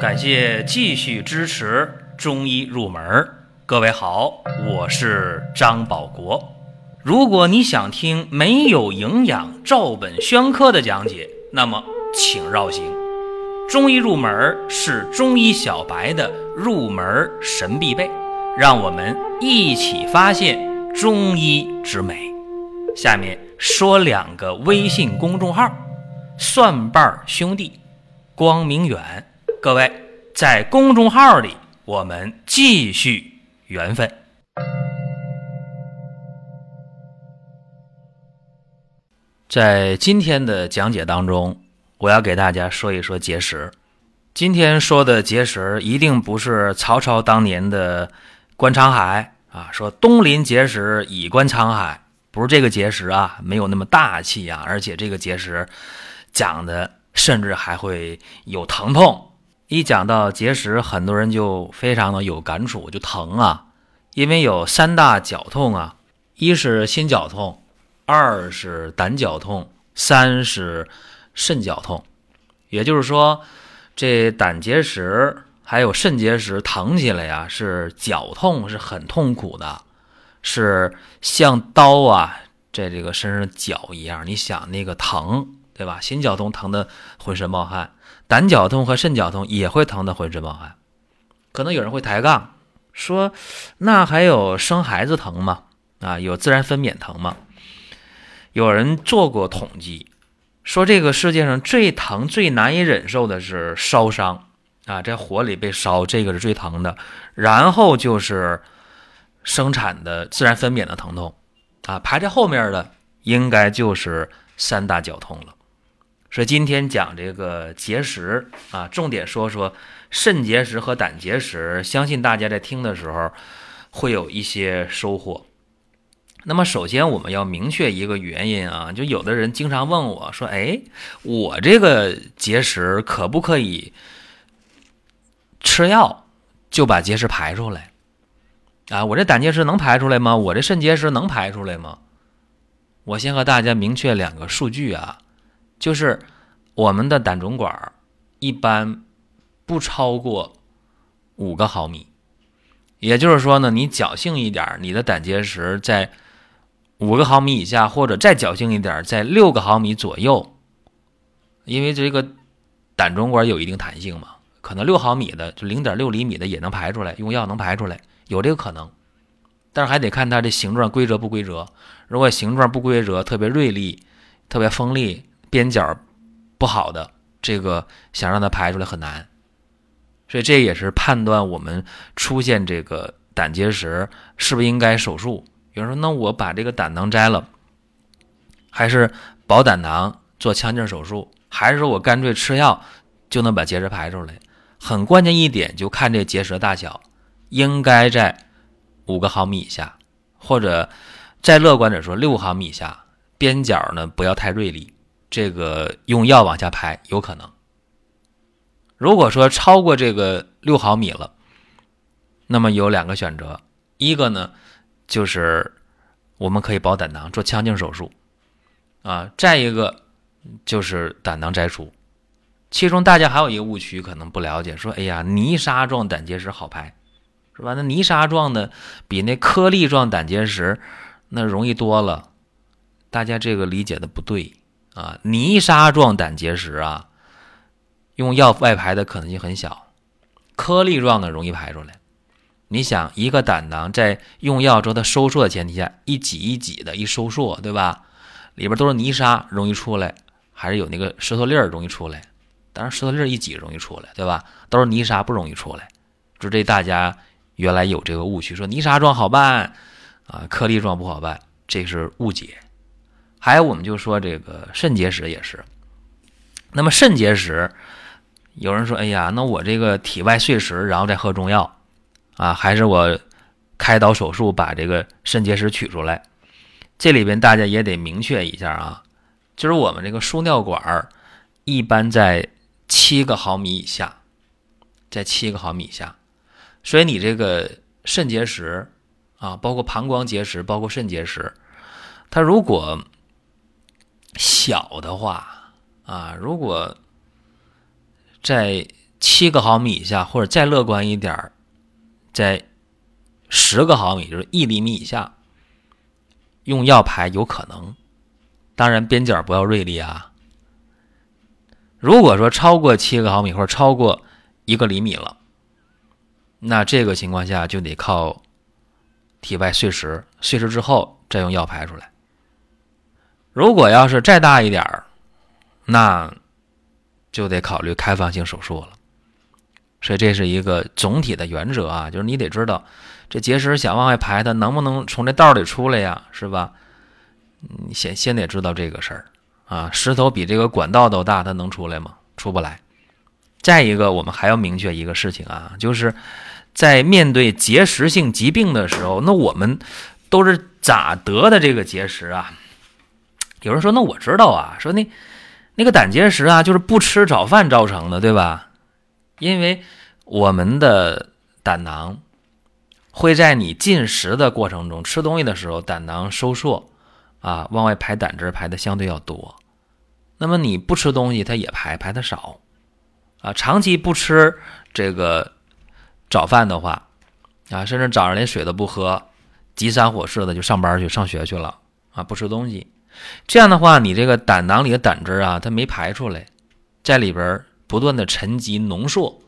感谢继续支持中医入门。各位好，我是张保国。如果你想听没有营养、照本宣科的讲解，那么请绕行。中医入门是中医小白的入门神必备，让我们一起发现中医之美。下面说两个微信公众号：蒜瓣兄弟、光明远。各位在公众号里，我们继续。缘分。在今天的讲解当中，我要给大家说一说结石。今天说的结石，一定不是曹操当年的观沧海啊，说东临碣石，以观沧海，不是这个结石啊，没有那么大气啊，而且这个结石讲的甚至还会有疼痛。一讲到结石，很多人就非常的有感触，就疼啊，因为有三大绞痛啊，一是心绞痛，二是胆绞痛，三是肾绞痛。也就是说，这胆结石还有肾结石疼起来呀，是绞痛，是很痛苦的，是像刀啊，在这个身上绞一样。你想那个疼，对吧？心绞痛疼的浑身冒汗。胆绞痛和肾绞痛也会疼得浑身冒汗，可能有人会抬杠说：“那还有生孩子疼吗？啊，有自然分娩疼吗？”有人做过统计，说这个世界上最疼、最难以忍受的是烧伤啊，在火里被烧，这个是最疼的。然后就是生产的自然分娩的疼痛啊，排在后面的应该就是三大绞痛了。说今天讲这个结石啊，重点说说肾结石和胆结石，相信大家在听的时候会有一些收获。那么首先我们要明确一个原因啊，就有的人经常问我说：“哎，我这个结石可不可以吃药就把结石排出来？啊，我这胆结石能排出来吗？我这肾结石能排出来吗？”我先和大家明确两个数据啊。就是我们的胆总管一般不超过五个毫米，也就是说呢，你侥幸一点，你的胆结石在五个毫米以下，或者再侥幸一点，在六个毫米左右。因为这个胆总管有一定弹性嘛，可能六毫米的就零点六厘米的也能排出来，用药能排出来，有这个可能。但是还得看它的形状规则不规则，如果形状不规则，特别锐利，特别锋利。边角不好的这个想让它排出来很难，所以这也是判断我们出现这个胆结石是不是应该手术。有人说，那我把这个胆囊摘了，还是保胆囊做腔镜手术，还是说我干脆吃药就能把结石排出来？很关键一点就看这结石的大小，应该在五个毫米以下，或者再乐观点说六毫米以下，边角呢不要太锐利。这个用药往下排有可能。如果说超过这个六毫米了，那么有两个选择，一个呢就是我们可以保胆囊做腔镜手术，啊，再一个就是胆囊摘除。其中大家还有一个误区，可能不了解，说哎呀，泥沙状胆结石好排，是吧？那泥沙状的比那颗粒状胆结石那容易多了，大家这个理解的不对。啊，泥沙状胆结石啊，用药外排的可能性很小，颗粒状的容易排出来。你想，一个胆囊在用药之后它收缩的前提下，一挤一挤的，一收缩，对吧？里边都是泥沙，容易出来，还是有那个石头粒儿容易出来。当然，石头粒儿一挤容易出来，对吧？都是泥沙不容易出来。就这大家原来有这个误区，说泥沙状好办啊，颗粒状不好办，这是误解。还有，我们就说这个肾结石也是。那么肾结石，有人说：“哎呀，那我这个体外碎石，然后再喝中药啊，还是我开刀手术把这个肾结石取出来？”这里边大家也得明确一下啊，就是我们这个输尿管一般在七个毫米以下，在七个毫米以下，所以你这个肾结石啊，包括膀胱结石，包括肾结石，它如果小的话啊，如果在七个毫米以下，或者再乐观一点儿，在十个毫米，就是一厘米以下，用药排有可能。当然边角不要锐利啊。如果说超过七个毫米或者超过一个厘米了，那这个情况下就得靠体外碎石，碎石之后再用药排出来。如果要是再大一点儿，那就得考虑开放性手术了。所以这是一个总体的原则啊，就是你得知道这结石想往外排，它能不能从这道里出来呀？是吧？你先先得知道这个事儿啊。石头比这个管道都大，它能出来吗？出不来。再一个，我们还要明确一个事情啊，就是在面对结石性疾病的时候，那我们都是咋得的这个结石啊？有人说，那我知道啊，说那那个胆结石啊，就是不吃早饭造成的，对吧？因为我们的胆囊会在你进食的过程中吃东西的时候，胆囊收缩啊，往外排胆汁排的相对要多。那么你不吃东西，它也排排的少啊。长期不吃这个早饭的话啊，甚至早上连水都不喝，急三火四的就上班去上学去了啊，不吃东西，这样的话，你这个胆囊里的胆汁啊，它没排出来，在里边。不断的沉积浓缩，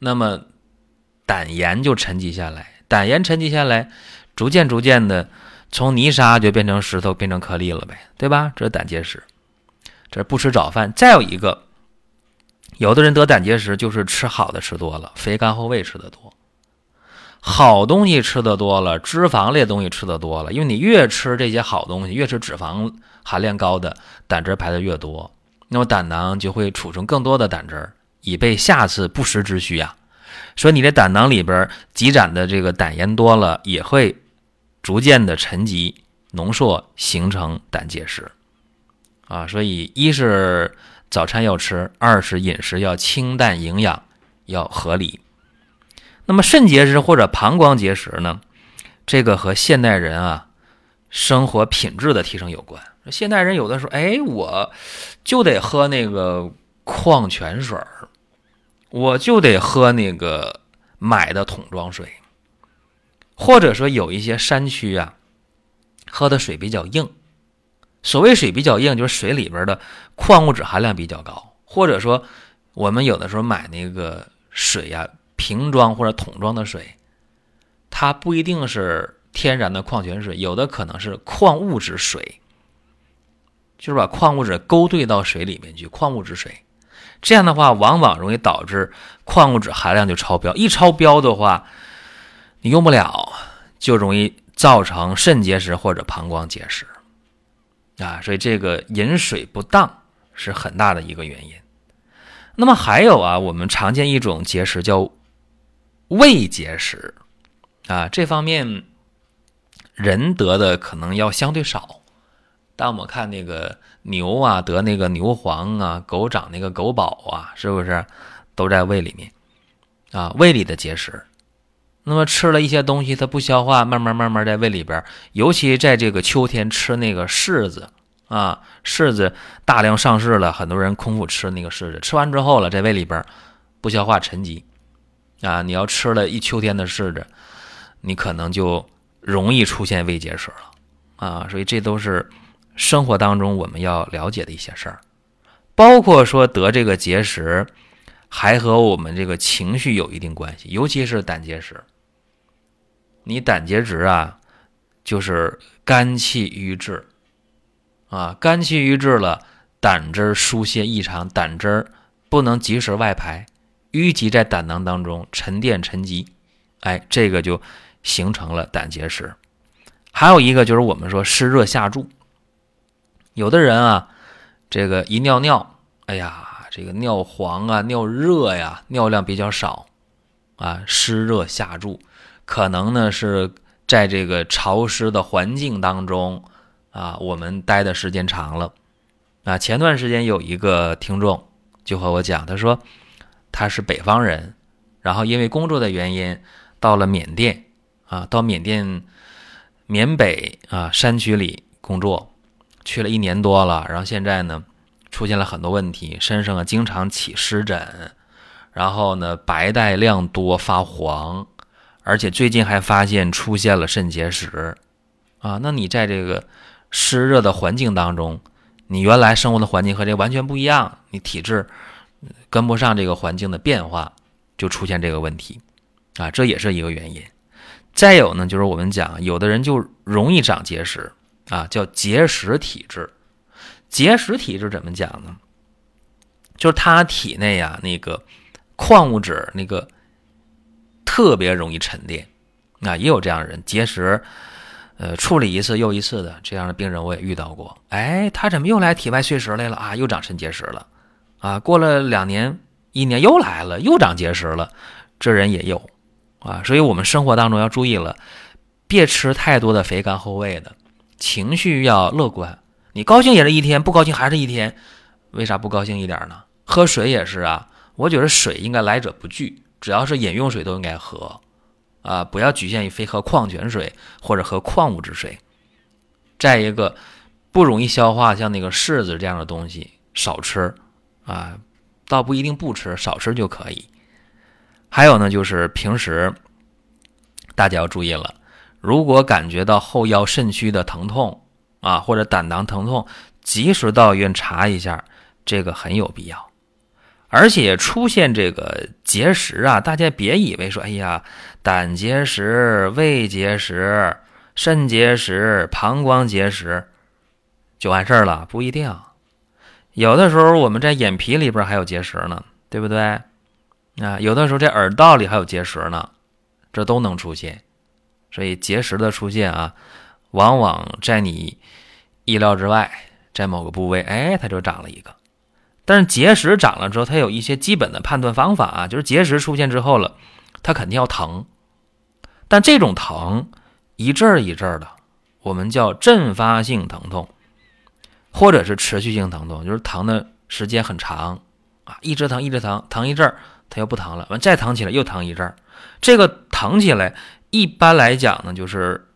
那么胆盐就沉积下来，胆盐沉积下来，逐渐逐渐的从泥沙就变成石头，变成颗粒了呗，对吧？这是胆结石，这是不吃早饭。再有一个，有的人得胆结石就是吃好的吃多了，肥甘厚味吃的多，好东西吃的多了，脂肪类东西吃的多了，因为你越吃这些好东西，越吃脂肪含量高的，胆汁排的越多。那么胆囊就会储存更多的胆汁儿，以备下次不时之需呀。所以你的胆囊里边积攒的这个胆盐多了，也会逐渐的沉积浓缩，形成胆结石啊。所以一是早餐要吃，二是饮食要清淡，营养要合理。那么肾结石或者膀胱结石呢？这个和现代人啊生活品质的提升有关。现代人有的时候，哎，我就得喝那个矿泉水儿，我就得喝那个买的桶装水，或者说有一些山区啊，喝的水比较硬。所谓水比较硬，就是水里边的矿物质含量比较高，或者说我们有的时候买那个水呀，瓶装或者桶装的水，它不一定是天然的矿泉水，有的可能是矿物质水。就是把矿物质勾兑到水里面去，矿物质水，这样的话往往容易导致矿物质含量就超标。一超标的话，你用不了，就容易造成肾结石或者膀胱结石啊。所以这个饮水不当是很大的一个原因。那么还有啊，我们常见一种结石叫胃结石啊，这方面人得的可能要相对少。但我们看那个牛啊得那个牛黄啊，狗长那个狗宝啊，是不是？都在胃里面。啊？胃里的结石，那么吃了一些东西它不消化，慢慢慢慢在胃里边，尤其在这个秋天吃那个柿子啊，柿子大量上市了，很多人空腹吃那个柿子，吃完之后了，在胃里边不消化沉积。啊，你要吃了一秋天的柿子，你可能就容易出现胃结石了啊，所以这都是。生活当中我们要了解的一些事儿，包括说得这个结石，还和我们这个情绪有一定关系，尤其是胆结石。你胆结石啊，就是肝气郁滞啊，肝气郁滞了，胆汁疏泄异常，胆汁不能及时外排，淤积在胆囊当中沉淀沉积，哎，这个就形成了胆结石。还有一个就是我们说湿热下注。有的人啊，这个一尿尿，哎呀，这个尿黄啊，尿热呀，尿量比较少，啊，湿热下注，可能呢是在这个潮湿的环境当中啊，我们待的时间长了，啊，前段时间有一个听众就和我讲，他说他是北方人，然后因为工作的原因到了缅甸啊，到缅甸缅北啊山区里工作。去了一年多了，然后现在呢，出现了很多问题，身上啊经常起湿疹，然后呢白带量多发黄，而且最近还发现出现了肾结石啊。那你在这个湿热的环境当中，你原来生活的环境和这完全不一样，你体质跟不上这个环境的变化，就出现这个问题啊，这也是一个原因。再有呢，就是我们讲有的人就容易长结石啊，叫结石体质。结石体质怎么讲呢？就是他体内呀那个矿物质那个特别容易沉淀啊，也有这样的人结石，呃，处理一次又一次的这样的病人我也遇到过。哎，他怎么又来体外碎石来了啊？又长肾结石了啊？过了两年一年又来了，又长结石了，这人也有啊。所以我们生活当中要注意了，别吃太多的肥甘厚味的，情绪要乐观。你高兴也是一天，不高兴还是一天，为啥不高兴一点呢？喝水也是啊，我觉得水应该来者不拒，只要是饮用水都应该喝，啊，不要局限于非喝矿泉水或者喝矿物质水。再一个，不容易消化，像那个柿子这样的东西少吃，啊，倒不一定不吃，少吃就可以。还有呢，就是平时大家要注意了，如果感觉到后腰肾虚的疼痛。啊，或者胆囊疼痛，及时到医院查一下，这个很有必要。而且出现这个结石啊，大家别以为说，哎呀，胆结石、胃结石、肾结石、膀胱结石就完事儿了，不一定。有的时候我们在眼皮里边还有结石呢，对不对？啊，有的时候这耳道里还有结石呢，这都能出现。所以结石的出现啊。往往在你意料之外，在某个部位，哎，它就长了一个。但是结石长了之后，它有一些基本的判断方法啊，就是结石出现之后了，它肯定要疼。但这种疼一阵儿一阵儿的，我们叫阵发性疼痛，或者是持续性疼痛，就是疼的时间很长啊，一直疼一直疼，疼一阵儿它又不疼了，完再疼起来又疼一阵儿。这个疼起来，一般来讲呢，就是。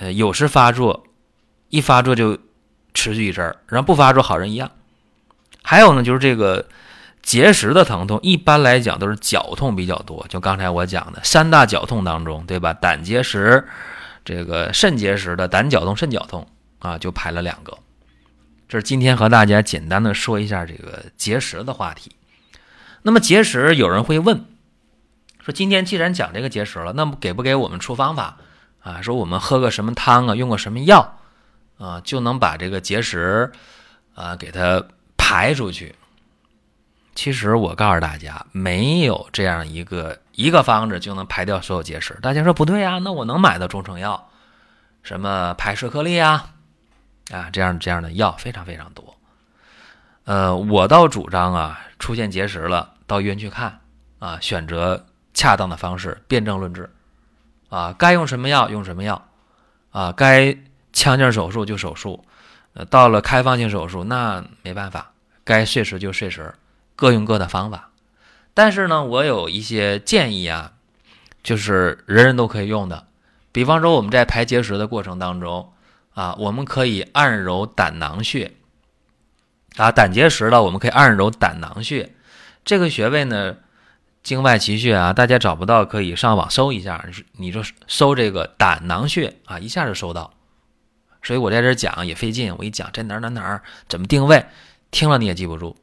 呃，有时发作，一发作就持续一阵儿，然后不发作，好人一样。还有呢，就是这个结石的疼痛，一般来讲都是绞痛比较多。就刚才我讲的三大绞痛当中，对吧？胆结石、这个肾结石的胆绞痛、肾绞痛啊，就排了两个。这是今天和大家简单的说一下这个结石的话题。那么结石，有人会问说，今天既然讲这个结石了，那么给不给我们出方法？啊，说我们喝个什么汤啊，用个什么药啊，就能把这个结石啊给它排出去。其实我告诉大家，没有这样一个一个方子就能排掉所有结石。大家说不对呀？那我能买到中成药，什么排石颗粒啊，啊这样这样的药非常非常多。呃，我倒主张啊，出现结石了，到医院去看啊，选择恰当的方式，辨证论治。啊，该用什么药用什么药，啊，该腔镜手术就手术，呃，到了开放性手术那没办法，该碎石就碎石，各用各的方法。但是呢，我有一些建议啊，就是人人都可以用的。比方说我们在排结石的过程当中啊，我们可以按揉胆囊穴，啊，胆结石了，我们可以按揉胆囊穴，这个穴位呢。经外奇穴啊，大家找不到可以上网搜一下，你就搜这个胆囊穴啊，一下就搜到。所以我在这讲也费劲，我一讲在哪儿哪儿哪儿怎么定位，听了你也记不住，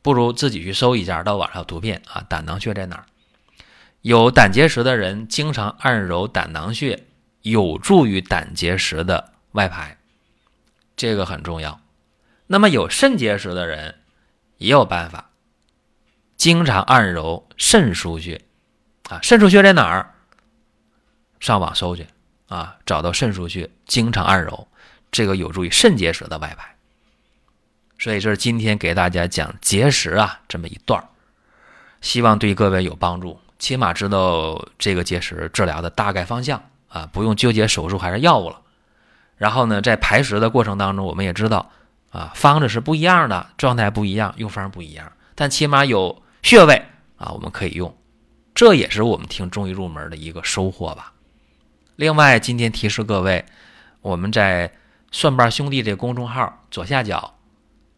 不如自己去搜一下，到网上有图片啊，胆囊穴在哪儿？有胆结石的人经常按揉胆囊穴，有助于胆结石的外排，这个很重要。那么有肾结石的人也有办法。经常按揉肾腧穴，啊，肾腧穴在哪儿？上网搜去，啊，找到肾腧穴，经常按揉，这个有助于肾结石的外排。所以这是今天给大家讲结石啊这么一段，希望对各位有帮助，起码知道这个结石治疗的大概方向啊，不用纠结手术还是药物了。然后呢，在排石的过程当中，我们也知道啊，方子是不一样的，状态不一样，用方不一样，但起码有。穴位啊，我们可以用，这也是我们听中医入门的一个收获吧。另外，今天提示各位，我们在蒜瓣兄弟这公众号左下角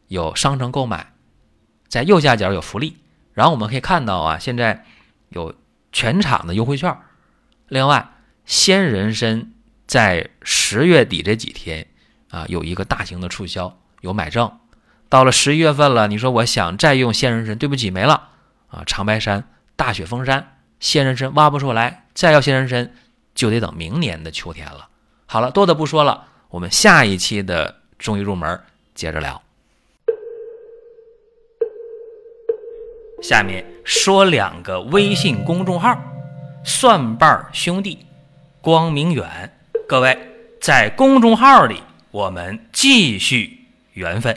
有商城购买，在右下角有福利然后我们可以看到啊，现在有全场的优惠券。另外，鲜人参在十月底这几天啊，有一个大型的促销，有买证。到了十一月份了，你说我想再用鲜人参，对不起，没了啊！长白山、大雪封山，鲜人参挖不出来，再要鲜人参就得等明年的秋天了。好了，多的不说了，我们下一期的中医入门接着聊。下面说两个微信公众号：蒜瓣兄弟、光明远。各位在公众号里，我们继续缘分。